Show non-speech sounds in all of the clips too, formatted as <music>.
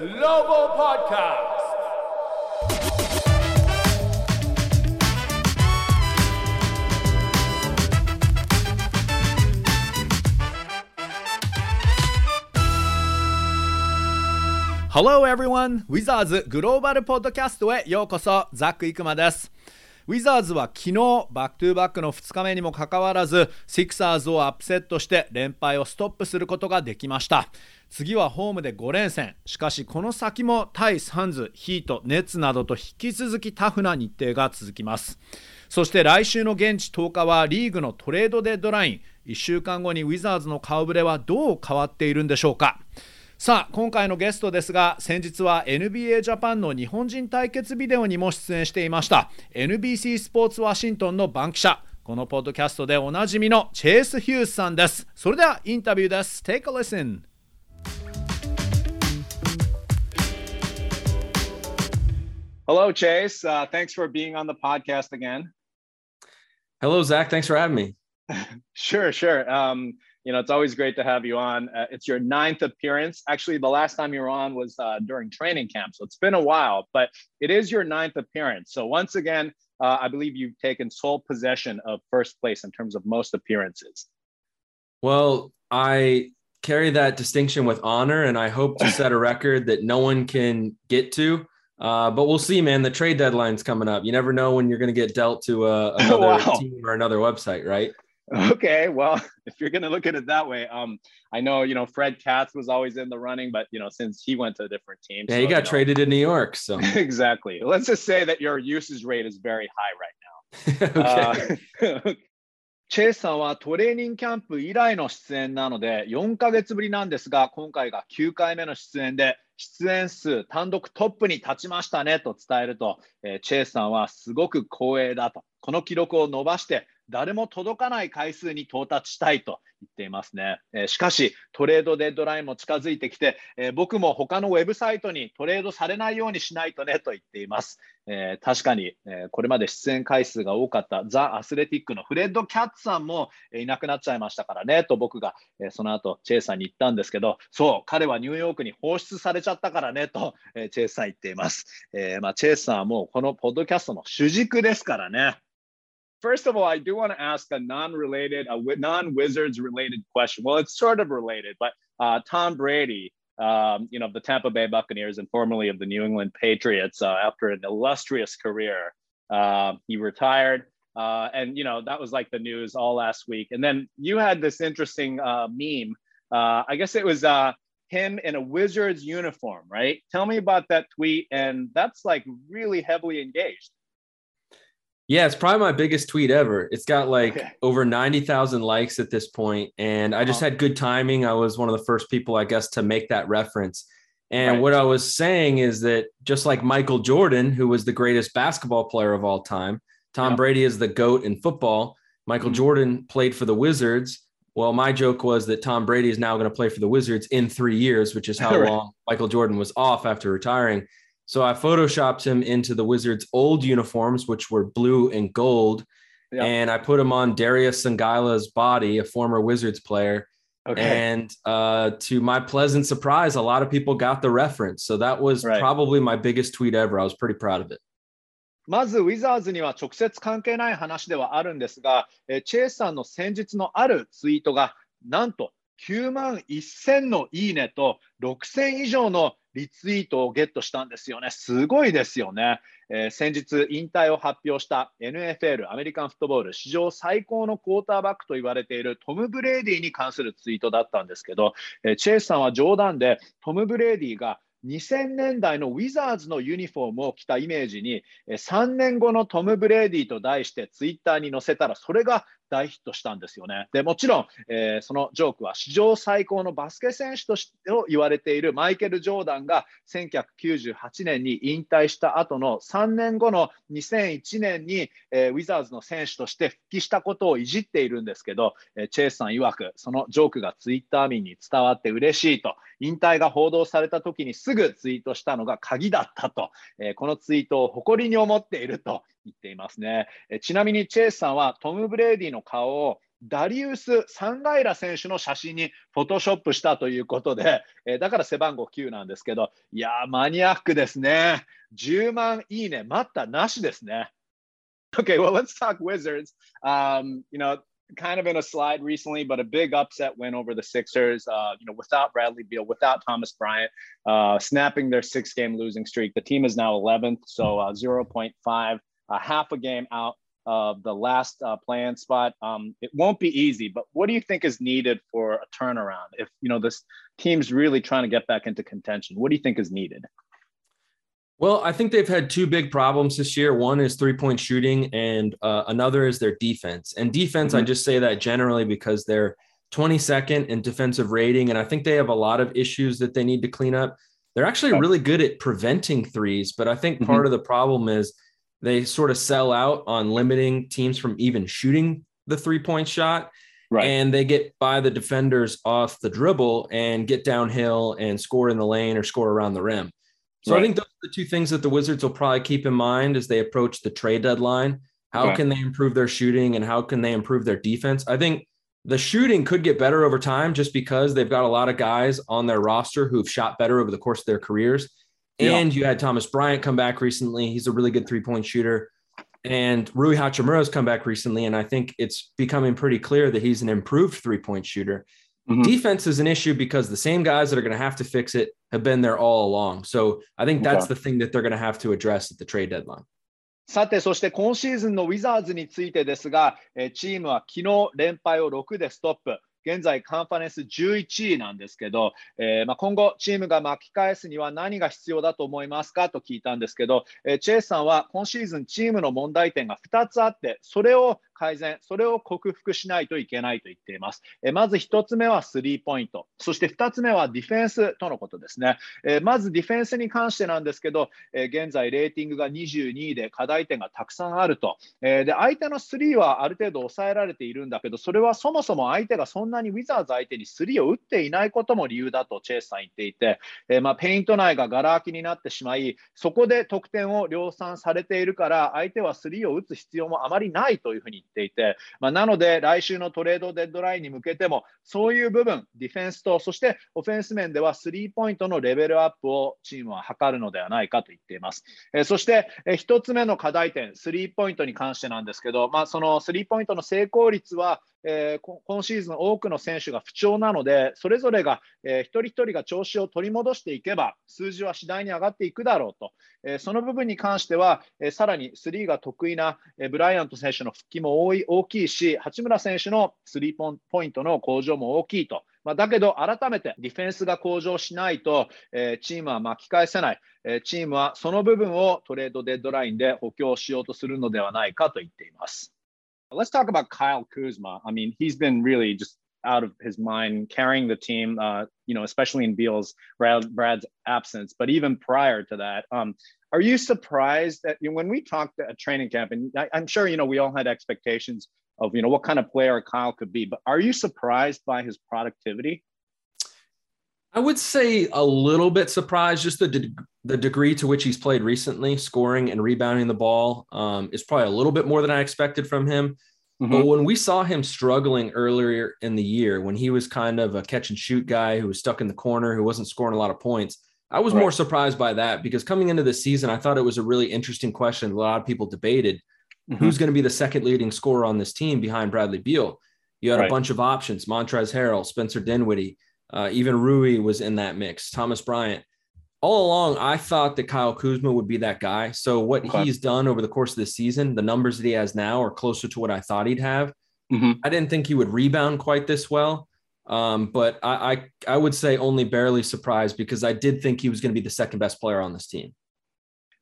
Global Podcast. Hello everyone! ウィザーズグローバルポッドキャストへようこそザック・イクマです ウィザーズは昨日バックトゥーバックの2日目にもかかわらずシクサーズをアップセットして連敗をストップすることができました。次はホームで5連戦。しかしこの先も対サンズヒートネッツなどと引き続きタフな日程が続きます。そして来週の現地10日はリーグのトレードデッドライン。1週間後にウィザーズの顔ぶれはどう変わっているんでしょうか。さあ今回のゲストですが先日は NBA ジャパンの日本人対決ビデオにも出演していました NBC スポーツワシントンの番記者このポッドキャストでおなじみのチェイス・ヒュースさんですそれではインタビューです Take a listen Hello, Chase. Uh, thanks for being on the podcast again. Hello, Zach. Thanks for having me. Sure, sure. Um, you know, it's always great to have you on. Uh, it's your ninth appearance. Actually, the last time you were on was uh, during training camp, so it's been a while, but it is your ninth appearance. So once again, uh, I believe you've taken sole possession of first place in terms of most appearances. Well, I carry that distinction with honor, and I hope to <laughs> set a record that no one can get to. Uh, but we'll see, man. The trade deadline's coming up. You never know when you're going to get dealt to uh, <laughs> another Wow. team or another website, right? Okay, well, if you're going to look at it that way, um, I know you know Fred Katz was always in the running, but you know since he went to a diffdifferent team, Yeah, so, he got you know- traded to New York, so exactly. Let's just say that your usage rate is very high right now. okay. チェイスさんはトレーニングキャンプ以来の出演なので4ヶ月ぶりなんですが今回が9回目の出演で出演数単独トップに立ちましたねと伝えると、えーチェイスさんはすごく光栄だとこの記録を伸ばして誰も届かない回数に到達したいと言っていますね、えしかしトレードデッドラインも近づいてきて、え僕も他のウェブサイトにトレードされないようにしないとねと言っています。えー確かに、えこれまで出演回数が多かったザ・アスレティックのフレッド・キャッツさんも、えいなくなっちゃいましたからねと僕が、えその後チェイスさんに言ったんですけどそう彼はニューヨークに放出されちゃったからねと、えチェイスさん言っています、えーまあ、チェイスさんはもうこのポッドキャストの主軸ですからね。First of all, I do want to ask a non-related, a non-Wizards related question. Well, it's sort of related, but uh, Tom Brady, um, you know, of the Tampa Bay Buccaneers and formerly of the New England Patriots, uh, after an illustrious career, uh, he retired. Uh, and you know that was like the news all last week. And then you had this interesting uh, meme. Uh, I guess it was him in a Wizards uniform, right? Tell me about that tweet. And that's like really heavily engaged. Yeah, it's probably my biggest tweet ever. It's got like Okay. over 90,000 likes at this point, And I just Uh-huh. had good timing. I was one of the first people, I guess, to make that reference. And Right. what I was saying is that just like Michael Jordan, who was the greatest basketball player of all time, Tom Yeah. Brady is the GOAT in football. Michael Mhm. Jordan played for the Wizards. Well, my joke was that Tom Brady is now going to play for the Wizards in three years, which is how <laughs> Right. long Michael Jordan was off after retiring. So I photoshopped him into the Wizards' old uniforms, which were blue and gold. Yep. And I put him on Darius Sangila's body, a former Wizards player. Okay. And uh, to my pleasant surprise, a lot of people got the reference. So that was right. probably my biggest tweet ever. I was pretty proud of it. まずウィザーズには直接関係ない話ではあるんですが、えチェイさんの先日のあるツイートが、なんと9万1000のいいねと6000以上のリツイートをゲットしたんですよね。すごいですよね。えー先日、引退を発表した NFL、アメリカンフットボール史上最高のクォーターバックと言われているトム・ブレイディに関するツイートだったんですけど、えーチェイスさんは冗談でトム・ブレイディが2000年代のウィザーズのユニフォームを着たイメージに3年後のトム・ブレイディと題してツイッターに載せたらそれが大ヒットしたんですよね。でもちろん、えーそのジョークは史上最高のバスケ選手としてを言われているマイケル・ジョーダンが1998年に引退した後の3年後の2001年に、えーウィザーズの選手として復帰したことをいじっているんですけど、えーチェイスさん曰くそのジョークがツイッター民に伝わって嬉しいと引退が報道された時にすぐツイートしたのが鍵だったと、えこのツイートを誇りに思っていると言っていますね。えちなみにチェイスさんはトム・ブレイディの顔をダリウス・サンガイラ選手の写真にフォトショップしたということで、え、だから背番号9なんですけど、いやー、マニアックですね。10万いいね、待ったなしですね。Okay, well, let's talk Wizards. Um, you know, kind of in a slide recently, but a big upset win over the Sixers. Uh, you know, without Bradley Beal, without Thomas Bryant, uh, snapping their six-game losing streak. The team is now 11th, so uh, 0.5, uh, half a game out of the last uh, playing spot. Um, it won't be easy, but what do you think is needed for a turnaround? If you know this team's really trying to get back into contention, what do you think is needed? Well, I think they've had two big problems this year. One is three point shooting, and uh, another is their defense. And defense, mm-hmm. I just say that generally because they're 22nd in defensive rating. And I think they have a lot of issues that they need to clean up. They're actually really good at preventing threes, but I think mm-hmm. part of the problem is they sort of sell out on limiting teams from even shooting the three point shot. Right. And they get by the defenders off the dribble and get downhill and score in the lane or score around the rim. So right. I think those are the two things that the Wizards will probably keep in mind as they approach the trade deadline. How right. can they improve their shooting and how can they improve their defense? I think the shooting could get better over time just because they've got a lot of guys on their roster who've shot better over the course of their careers. And yeah. you had Thomas Bryant come back recently. He's a really good three point shooter. And Rui Hachimura's come back recently. And I think it's becoming pretty clear that he's an improved three point shooter. Mm-hmm. Defense is an issue because the same guys that are going to have to fix it have been there all along. So I think that's the thing that they're going to have to address at the trade deadline. さて、そして今シーズンのウィザーズについてですが、チームは昨日連敗を6でストップ。 現在カンファレンス11位なんですけど、えー、まあ、今後チームが巻き返すには何が必要だと思いますかと聞いたんですけど、えー、チェイスさんは今シーズンチームの問題点が2つあってそれを改善、それを克服しないといけないと言っています。えまず1つ目はスリーポイント、そして2つ目はディフェンスとのことですね。えまずディフェンスに関してなんですけど、え現在レーティングが22位で課題点がたくさんあると。えで相手のスリーはある程度抑えられているんだけど、それはそもそも相手がそんなにウィザーズ相手にスリーを打っていないことも理由だとチェイスさん言っていて、えまあ、ペイント内ががら空きになってしまい、そこで得点を量産されているから、相手はスリーを打つ必要もあまりないというふうに言ってていて、まあ、なので、来週のトレードデッドラインに向けても、そういう部分、ディフェンスと、そしてオフェンス面ではスリーポイントのレベルアップをチームは図るのではないかと言っています。えそして、え1つ目の課題点、スリーポイントに関してなんですけど、まあ、そのスリーポイントの成功率は、えー、今シーズン多くの選手が不調なので、それぞれが、えー、一人一人が調子を取り戻していけば、数字は次第に上がっていくだろうと、えー、その部分に関しては、えー、さらにスリーが得意な、えー、ブライアント選手の復帰も多い大きいし、八村選手のスリーポイントの向上も大きいと。まあ、だけど、改めてディフェンスが向上しないと、えー、チームは巻き返せない、えー、チームはその部分をトレードデッドラインで補強しようとするのではないかと言っています。Let's talk about Kyle Kuzma. I mean, he's been really just out of his mind carrying the team, uh, you know, especially in Beal's Brad, Brad's absence. But even prior to that, um, are you surprised that you know, when we talked at training camp, and I, I'm sure you know we all had expectations of you know what kind of player Kyle could be, but are you surprised by his productivity? I would say a little bit surprised, just the de- the degree to which he's played recently, scoring and rebounding the ball um, is probably a little bit more than I expected from him. Mm-hmm. But when we saw him struggling earlier in the year, when he was kind of a catch and shoot guy who was stuck in the corner, who wasn't scoring a lot of points, I was right. more surprised by that because coming into the season, I thought it was a really interesting question. A lot of people debated mm-hmm. who's going to be the second leading scorer on this team behind Bradley Beal. You had right. a bunch of options: Montrezl Harrell, Spencer Dinwiddie, uh, even Rui was in that mix. Thomas Bryant. All along, I thought that Kyle Kuzma would be that guy. So what okay. he's done over the course of the season, the numbers that he has now are closer to what I thought he'd have. Mm-hmm. I didn't think he would rebound quite this well, um, but I, I I would say only barely surprised because I did think he was going to be the second best player on this team.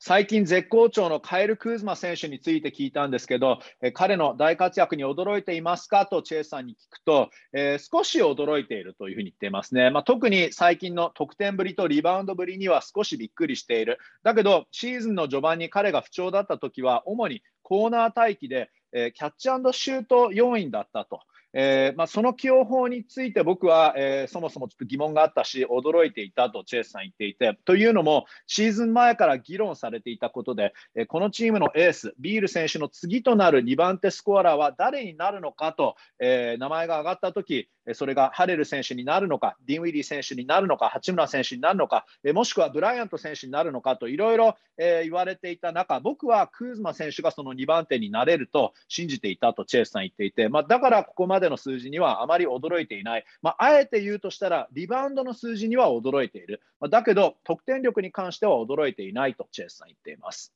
最近絶好調のカエル・クーズマ選手について聞いたんですけど、え彼の大活躍に驚いていますか？とチェイさんに聞くと、えー、少し驚いているというふうに言っていますね。まあ、特に最近の得点ぶりとリバウンドぶりには少しびっくりしている。だけど、シーズンの序盤に彼が不調だった時は、主にコーナー待機で、えー、キャッチシュート要員だったと。えーまあ、その起用法について僕は、えー、そもそもちょっと疑問があったし、驚いていたとチェイスさん言っていて、というのも、シーズン前から議論されていたことで、えー、このチームのエース、ビール選手の次となる2番手スコアラーは誰になるのかと、えー、名前が挙がったとき、それがハレル選手になるのか、ディンウィリー選手になるのか、八村選手になるのか、えもしくはブライアント選手になるのかといろいろ言われていた中、僕はクーズマ選手がその2番手になれると信じていたとチェイスさん言っていて、まあ、だからここまの数字にはあまり驚いていない、まあ、あえて言うとしたら、リバウンドの数字には驚いている、まあ、だけど、得点力に関しては驚いていないとチェイスさん言っています。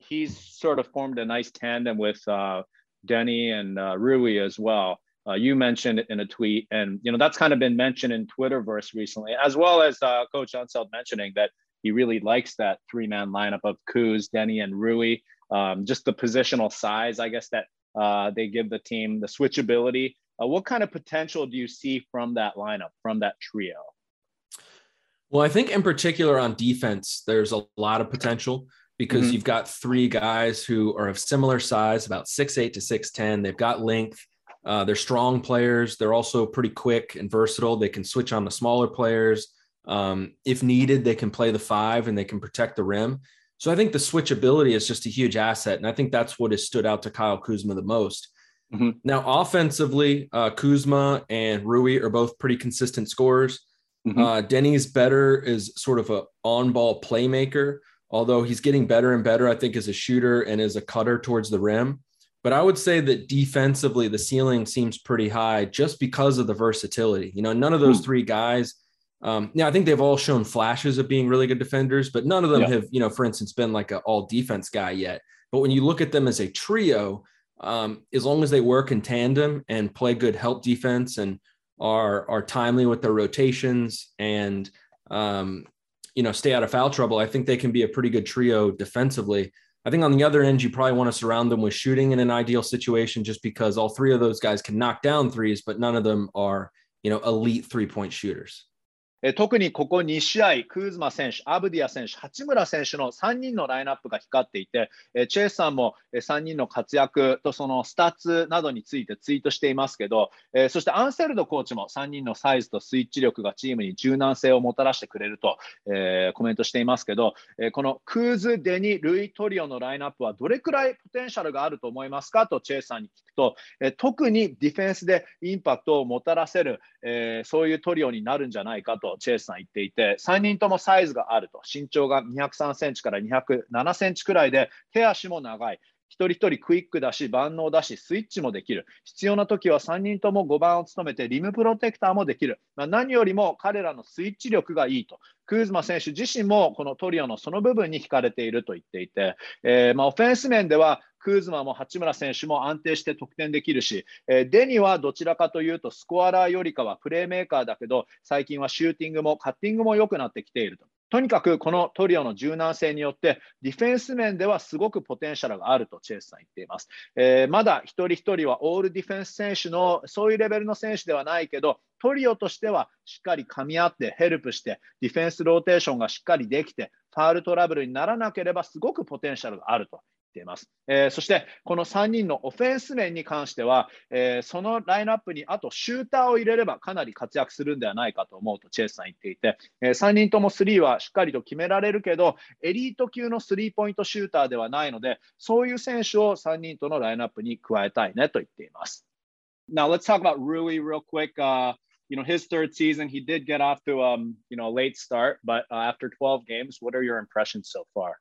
He's sort of formed a nice tandem with、uh, Denny and、uh, Rui as well. uh, you mentioned in a tweet, and you know that's kind of been mentioned in Twitterverse recently, as well as uh, Coach Unseld mentioning that he really likes that three-man lineup of Kuz, Denny, and Rui. Um, just the positional size, I guess that uh, they give the team, the switchability. Uh, what kind of potential do you see from that lineup, from that trio? Well, I think in particular on defense, there's a lot of potential because mm-hmm. you've got three guys who are of similar size, about six eight to 6'10. They've got length. Uh, they're strong players. They're also pretty quick and versatile. They can switch on the smaller players. Um, if needed, they can play the five and they can protect the rim. So I think the switchability is just a huge asset. And I think that's what has stood out to Kyle Kuzma the most. Mm-hmm. Now, offensively, uh, Kuzma and Rui are both pretty consistent scorers. Mm-hmm. Uh, Denny's better is sort of a on-ball playmaker, although he's getting better and better, I think, as a shooter and as a cutter towards the rim. But I would say that defensively, the ceiling seems pretty high just because of the versatility. You know, none of those hmm. three guys. Um, yeah, I think they've all shown flashes of being really good defenders, but none of them yeah. have, you know, for instance, been like an all defense guy yet. But when you look at them as a trio, um, as long as they work in tandem and play good help defense and are are timely with their rotations and um, you know stay out of foul trouble, I think they can be a pretty good trio defensively. I think on the other end, you probably want to surround them with shooting in an ideal situation just because all three of those guys can knock down threes, but none of them are, you know, elite three point shooters. え特にここ2試合、クーズマ選手、アブディア選手、八村選手の3人のラインナップが光っていて、えチェイスさんも3人の活躍とそのスタッツなどについてツイートしていますけど、えそしてアンセルドコーチも3人のサイズとスイッチ力がチームに柔軟性をもたらしてくれると、えコメントしていますけど、えこのクーズ、デニ、ルイ・トリオのラインナップはどれくらいポテンシャルがあると思いますかとチェイスさんに聞くと、え特にディフェンスでインパクトをもたらせる、えそういうトリオになるんじゃないかとチェイスさん言っていて、3人ともサイズがあると、身長が203センチから207センチくらいで、手足も長い。一人一人クイックだし、万能だし、スイッチもできる。必要な時は3人とも5番を務めて、リムプロテクターもできる。まあ、何よりも彼らのスイッチ力がいいと。クーズマ選手自身もこのトリオのその部分に惹かれていると言っていて、えー、まあ、オフェンス面ではクーズマも八村選手も安定して得点できるし、えー、デニはどちらかというとスコアラーよりかはプレーメーカーだけど、最近はシューティングもカッティングも良くなってきていると。とにかくこのトリオの柔軟性によってディフェンス面ではすごくポテンシャルがあるとチェイスさん言っています。えー、まだ一人一人はオールディフェンス選手のそういうレベルの選手ではないけどトリオとしてはしっかり噛み合ってヘルプしてディフェンスローテーションがしっかりできてファールトラブルにならなければすごくポテンシャルがあるとています。えー、そして、この3人のオフェンス面に関しては、えー、そのラインナップにあとシューターを入れればかなり活躍するんではないかと思うとチェイスさん言っていて、えー、3人ともスリーはしっかりと決められるけど、エリート級のスリーポイントシューターではないので、そういう選手を3人とのラインナップに加えたいねと言っています。Now let's talk about Rui real quick. Uh, you know, his third season, he did get off to um, you know, a late start, but uh, after 12 games, what are your impressions so far?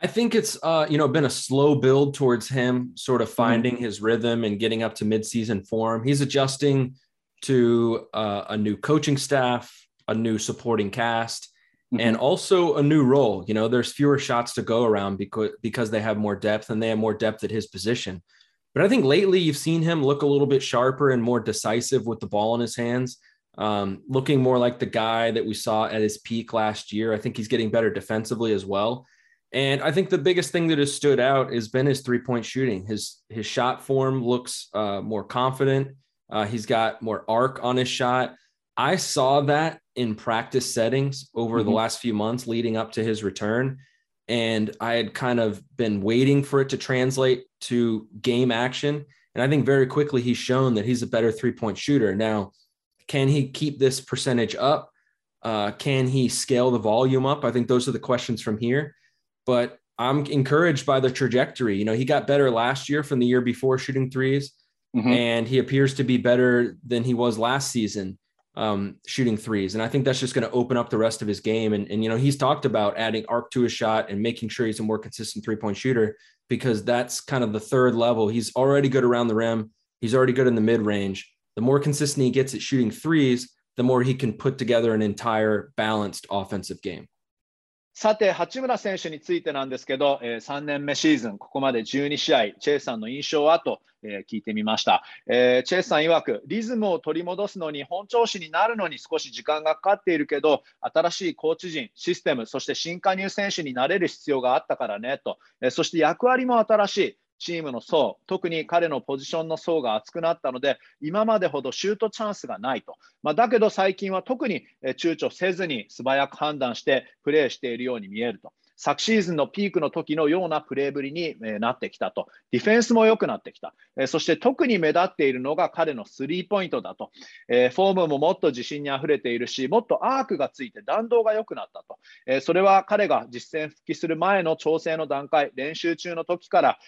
I think it's uh, you know been a slow build towards him sort of mm-hmm. finding mm-hmm. his rhythm and getting up to midseason form. He's adjusting to uh, a new coaching staff, a new supporting cast, mm-hmm. and also a new role. You know, there's fewer shots to go around because because they have more depth and they have more depth at his position. But I think lately you've seen him look a little bit sharper and more decisive with the ball in his hands. Um, looking more like the guy that we saw at his peak last year. I think he's getting better defensively as well. And I think the biggest thing that has stood out has been his three point shooting. His his shot form looks uh, more confident. Uh, he's got more arc on his shot. I saw that in practice settings over mm-hmm. the last few months leading up to his return. And I had kind of been waiting for it to translate to game action. And I think very quickly he's shown that he's a better three point shooter. Now, can he keep this percentage up? Uh, can he scale the volume up? I think those are the questions from here. But I'm encouraged by the trajectory. You know, he got better last year from the year before shooting 3s mm-hmm. and he appears to be better than he was last season um, shooting threes. And I think that's just going to open up the rest of his game. And, and, you know, he's talked about adding arc to his shot and making sure he's a more consistent three point shooter because that's kind of the third level. He's already good around the rim, he's already good in the mid range. The more consistent he gets at shooting threes, the more he can put together an entire balanced offensive game. さて、八村選手についてなんですけど、えー、3年目シーズン、ここまで12試合、チェイさんの印象はと、えー、聞いてみました、えー、チェイさん曰く、リズムを取り戻すのに本調子になるのに少し時間がかかっているけど、新しいコーチ陣、システム、そして新加入選手になれる必要があったからねと、え、そして役割も新しい。チームの層、特に彼のポジションの層が厚くなったので、今までほどシュートチャンスがないと。まあ、だけど最近は特に躊躇せずに素早く判断してプレーしているように見えると。昨シーズンのピークの時のようなプレーぶりになってきたと。ディフェンスも良くなってきた。そして特に目立っているのが彼のスリーポイントだと。フォームももっと自信にあふれているし、もっとアークがついて弾道が良くなったと。それは彼が実戦復帰する前の調整の段階、練習中の時から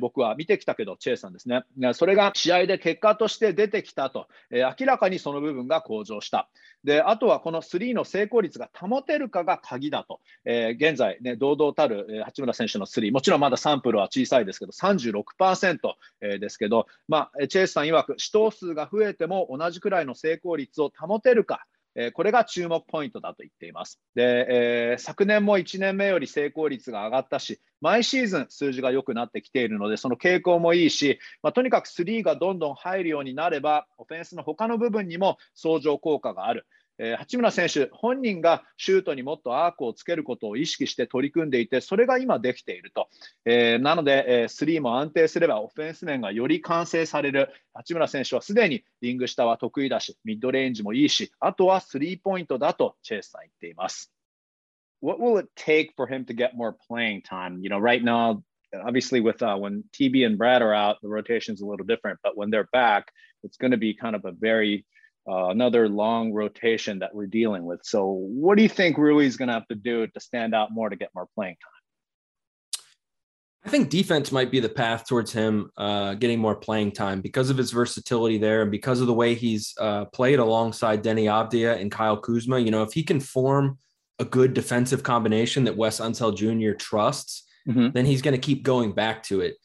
僕は見てきたけど、チェイさんですね。それが試合で結果として出てきたと。明らかにその部分が向上した。で、あとはこのスリーの成功率が保てるかが鍵だとえ。現在ね、堂々たる八村選手のスリー、もちろんまだサンプルは小さいですけど、36%ですけど、まあ、チェイスさん曰く、死闘数が増えても同じくらいの成功率を保てるか。これが注目ポイントだと言っています。で、えー、昨年も1年目より成功率が上がったし、毎シーズン数字が良くなってきているので、その傾向もいいし、まあ、とにかくスリーがどんどん入るようになれば、オフェンスの他の部分にも相乗効果がある。えー、八村選手本人がシュートにもっとアークをつけることを意識して取り組んでいて、それが今できていると。えー、なので、えー、スリーも安定すればオフェンス面がより完成される。八村選手はすでにリング下は得意だし、ミッドレンジもいいし、あとはスリーポイントだとチェイスさん言っています。What will it take for him to get more playing time? You know, right now, obviously with uh, when TB and Brad are out, the rotation is a little different. But when they're back, it's going to be kind of a very uh, another long rotation that we're dealing with. So, what do you think Rui is going to have to do to stand out more to get more playing time? I think defense might be the path towards him uh, getting more playing time because of his versatility there and because of the way he's uh, played alongside Denny Abdia and Kyle Kuzma. You know, if he can form a good defensive combination that Wes Unseld Jr. trusts, mm-hmm. then he's going to keep going back to it.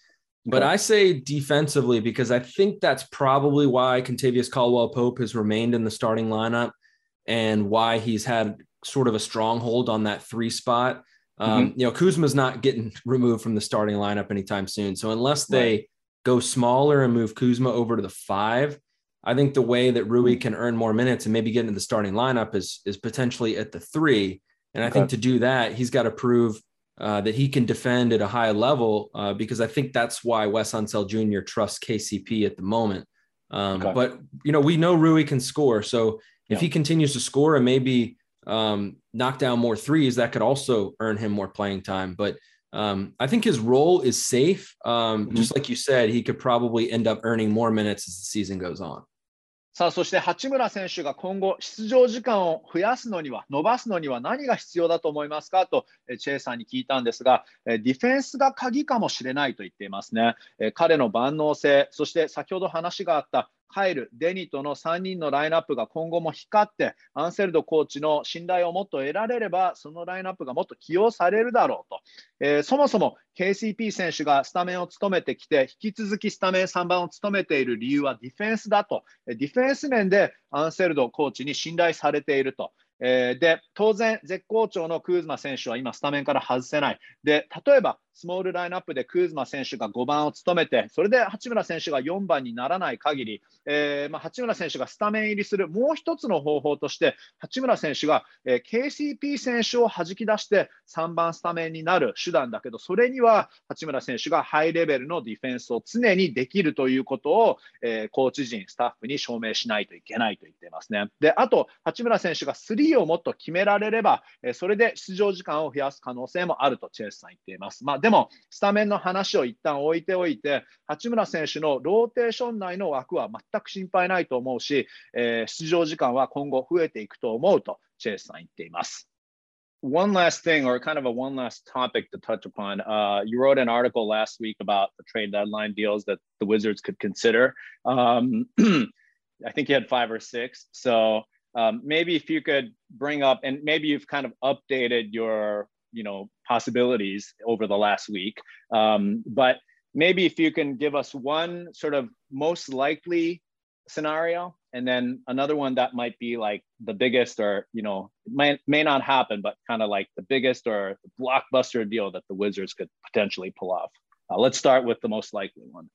But I say defensively because I think that's probably why Contavious Caldwell Pope has remained in the starting lineup and why he's had sort of a stronghold on that three spot. Um, mm-hmm. You know, Kuzma's not getting <laughs> removed from the starting lineup anytime soon. So unless they right. go smaller and move Kuzma over to the five, I think the way that Rui mm-hmm. can earn more minutes and maybe get into the starting lineup is is potentially at the three. And I think to do that, he's got to prove uh, that he can defend at a high level uh, because I think that's why Wes Unseld Jr. trusts KCP at the moment. Um, okay. But you know, we know Rui can score, so if yeah. he continues to score and maybe um, knock down more threes, that could also earn him more playing time. But um, I think his role is safe. Um, mm-hmm. Just like you said, he could probably end up earning more minutes as the season goes on. さあ、そして八村選手が今後、出場時間を増やすのには、伸ばすのには何が必要だと思いますか？と、チェイさんに聞いたんですが、ディフェンスが鍵かもしれないと言っていますね。彼の万能性、そして先ほど話があったカイル、デニとの3人のラインナップが今後も光って、アンセルドコーチの信頼をもっと得られれば、そのラインナップがもっと起用されるだろうと。えー、そもそも KCP 選手がスタメンを務めてきて、引き続きスタメン3番を務めている理由はディフェンスだと。ディフェンス面でアンセルドコーチに信頼されていると。え、で、当然、絶好調のクーズマ選手は今、スタメンから外せない。で、例えば、スモールラインナップでクーズマ選手が5番を務めて、それで八村選手が4番にならない限り、えー、まあ、八村選手がスタメン入りするもう一つの方法として、八村選手が、えー、KCP 選手を弾き出して3番スタメンになる手段だけど、それには八村選手がハイレベルのディフェンスを常にできるということを、えー、コーチ陣、スタッフに証明しないといけないと言っていますね。で、あと、八村選手が3をもっと決められれば、えそれで出場時間を増やす可能性もあるとチェイスさん言っています。まあでも、スタメンの話を一旦置いておいて、八村選手のローテーション内の枠は全く心配ないと思うし、えー、出場時間は今後増えていくと思うと、チェイスさん言っています。one last thing, or kind of a one last topic to touch upon. Uh, you wrote an article last week about the trade deadline deals that the Wizards could consider. Um, I think you had five or six. So um, maybe if you could bring up, and maybe you've kind of updated your, you know, possibilities over the last week. Um, but maybe if you can give us one sort of most likely scenario and then another one that might be like the biggest or you know may, may not happen but kind of like the biggest or blockbuster deal that the wizards could potentially pull off uh, let's start with the most likely one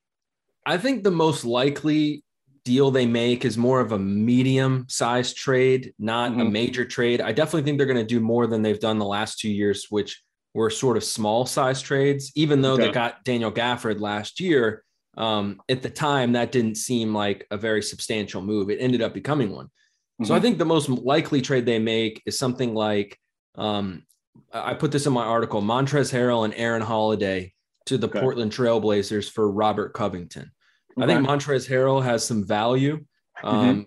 i think the most likely deal they make is more of a medium sized trade not mm-hmm. a major trade i definitely think they're going to do more than they've done the last two years which were sort of small size trades even though okay. they got daniel gafford last year um, at the time, that didn't seem like a very substantial move. It ended up becoming one. Mm-hmm. So I mm-hmm. think the most likely trade they make is something like um, I put this in my article: Montrez Harrell and Aaron Holiday to the okay. Portland Trailblazers for Robert Covington. Okay. I think Montrez Harrell has some value um,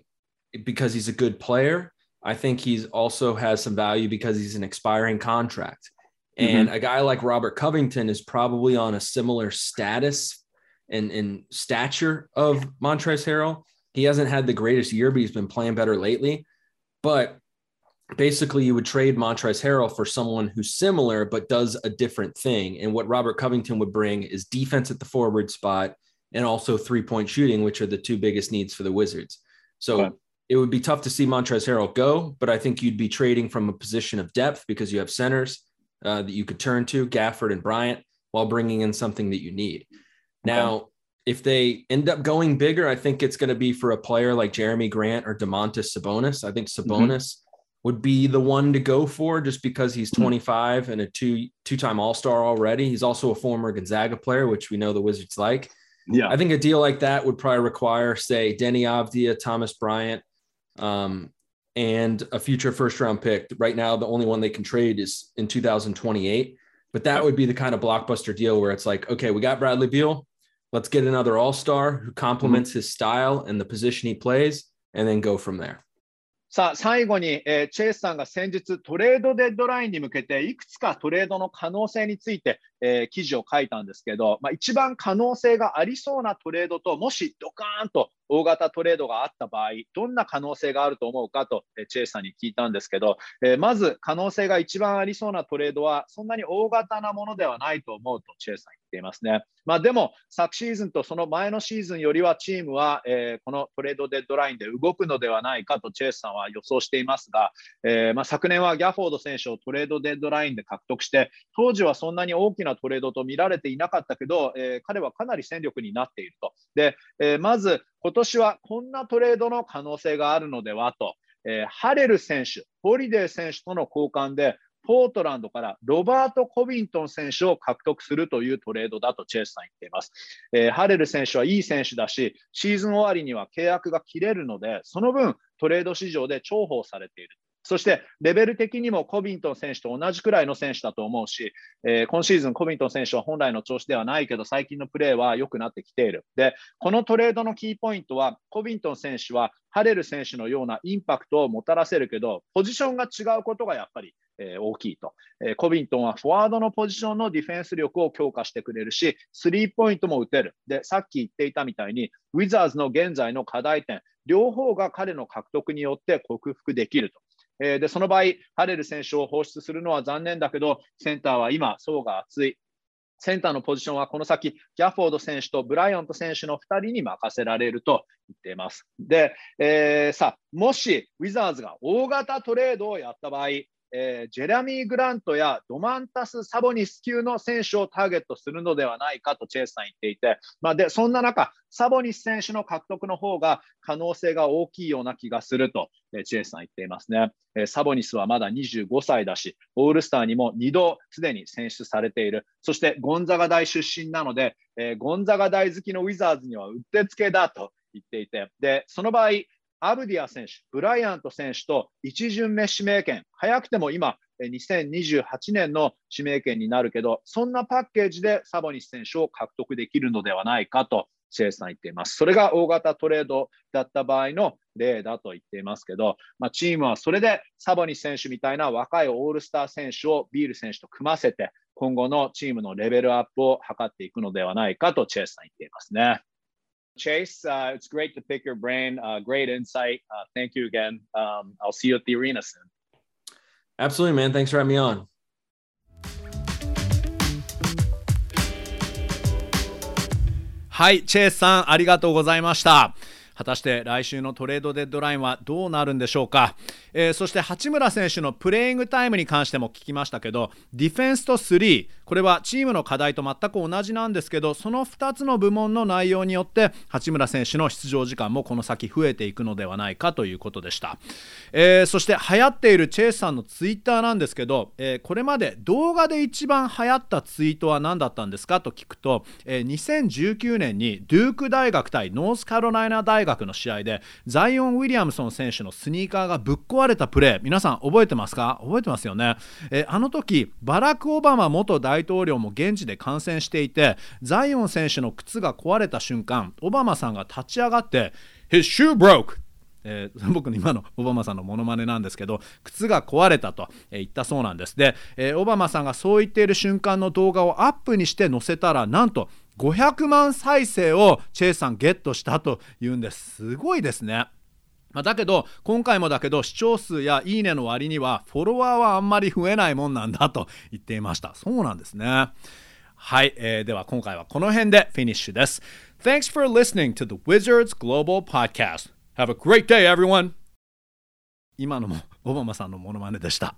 mm-hmm. because he's a good player. I think he's also has some value because he's an expiring contract. And mm-hmm. a guy like Robert Covington is probably on a similar status and, and stature of Montrezl Harrell. He hasn't had the greatest year, but he's been playing better lately. But basically, you would trade Montrezl Harrell for someone who's similar but does a different thing. And what Robert Covington would bring is defense at the forward spot and also three point shooting, which are the two biggest needs for the Wizards. So okay. it would be tough to see Montrezl Harrell go, but I think you'd be trading from a position of depth because you have centers uh, that you could turn to, Gafford and Bryant, while bringing in something that you need. Now, okay. if they end up going bigger, I think it's going to be for a player like Jeremy Grant or Demontis Sabonis. I think mm-hmm. Sabonis mm-hmm. would be the one to go for just because he's mm-hmm. 25 and a two two-time All-Star already. He's also a former Gonzaga player, which we know the Wizards like. Yeah. I think a deal like that would probably require, say, Denny Avdia, Thomas Bryant, um, and a future first round pick. Right now, the only one they can trade is in 2028. But that would be the kind of blockbuster deal where it's like, okay, we got Bradley Beal. Let's get another all star who complements mm-hmm. his style and the position he plays, and then go from there. さあ、最後に、えー、チェイスさんが先日トレードデッドラインに向けていくつかトレードの可能性について、えー、記事を書いたんですけど、まあ、一番可能性がありそうなトレードと、もしドカーンと大型トレードがあった場合、どんな可能性があると思うかと、え、チェイスさんに聞いたんですけど、え、まず可能性が一番ありそうなトレードは、そんなに大型なものではないと思うと、チェイスさん言っていますね。まあ、でも、昨シーズンとその前のシーズンよりは、チームは、えー、このトレードデッドラインで動くのではないかと、チェイスさんは予想していますが、えま、昨年はギャフォード選手をトレードデッドラインで獲得して、当時はそんなに大きなトレードと見られていなかったけど、え、彼はかなり戦力になっていると。で、え、まず今年はこんなトレードの可能性があるのではと、えー、ハレル選手、ホリデー選手との交換で、ポートランドからロバート・コビントン選手を獲得するというトレードだとチェイスさん言っています。えー、ハレル選手はいい選手だし、シーズン終わりには契約が切れるので、その分トレード市場で重宝されている。そしてレベル的にもコビントン選手と同じくらいの選手だと思うし、えー、今シーズンコビントン選手は本来の調子ではないけど、最近のプレーは良くなってきている。で、このトレードのキーポイントは、コビントン選手はハレル選手のようなインパクトをもたらせるけど、ポジションが違うことがやっぱり、大きいと、えー、コビントンはフォワードのポジションのディフェンス力を強化してくれるし、スリーポイントも打てる。で、さっき言っていたみたいに、ウィザーズの現在の課題点、両方が彼の獲得によって克服できると。えー、でその場合、ハレル選手を放出するのは残念だけど、センターは今、層が厚い。センターのポジションはこの先、ギャフォード選手とブライアント選手の2人に任せられると言っています。で、えー、さ、もしウィザーズが大型トレードをやった場合、えー、ジェラミー・グラントやドマンタス・サボニス級の選手をターゲットするのではないかとチェイスさん言っていて、まあ、でそんな中、サボニス選手の獲得の方が可能性が大きいような気がすると、えー、チェイスさん言っていますね、えー、サボニスはまだ25歳だし、オールスターにも2度すでに選出されている、そしてゴンザガ大出身なので、え、ゴンザガ大好きのウィザーズにはうってつけだと言っていて、でその場合、アブディア選手、ブライアント選手と一巡目指名権、早くても今、2028年の指名権になるけど、そんなパッケージでサボニス選手を獲得できるのではないかと、チェイさん言っています。それが大型トレードだった場合の例だと言っていますけど、まあ、チームはそれでサボニス選手みたいな若いオールスター選手をビール選手と組ませて、今後のチームのレベルアップを図っていくのではないかとチェイスさん言っていますね。Chase, uh, it's great to pick your brain. Uh, great insight. Uh, thank you again. Um, I'll see you at the arena soon. Absolutely, man. Thanks for having me on. はい、チェイスさん、ありがとうございました。 果たして来週のトレードデッドラインはどうなるんでしょうか、えー、そして八村選手のプレーイングタイムに関しても聞きましたけどディフェンスと3これはチームの課題と全く同じなんですけどその2つの部門の内容によって八村選手の出場時間もこの先増えていくのではないかということでした、えー、そして流行っているチェイスさんのツイッターなんですけど、えー、これまで動画で一番流行ったツイートは何だったんですかと聞くと、え、2019年にデューク大学対ノースカロライナ大学学の試合でザイオン・ウィリアムソン選手のスニーカーがぶっ壊れたプレー。皆さん覚えてますか？覚えてますよね、えあの時バラク・オバマ元大統領も現地で観戦していてザイオン選手の靴が壊れた瞬間オバマさんが立ち上がって「His shoe broke!」えー、僕の今のオバマさんのモノマネなんですけど靴が壊れたと、えー、言ったそうなんです。で、えー、オバマさんがそう言っている瞬間の動画をアップにして載せたらなんと500万再生をチェイさんゲットしたというんです。すごいですね。まあ、だけど今回もだけど視聴数やいいねの割にはフォロワーはあんまり増えないもんなんだと言っていました。そうなんですね。はい、えー、では今回はこの辺でフィニッシュです。Thanks for listening to the Wizards Global Podcast. Have a great day everyone. 今のもオバマさんのモノマネでした。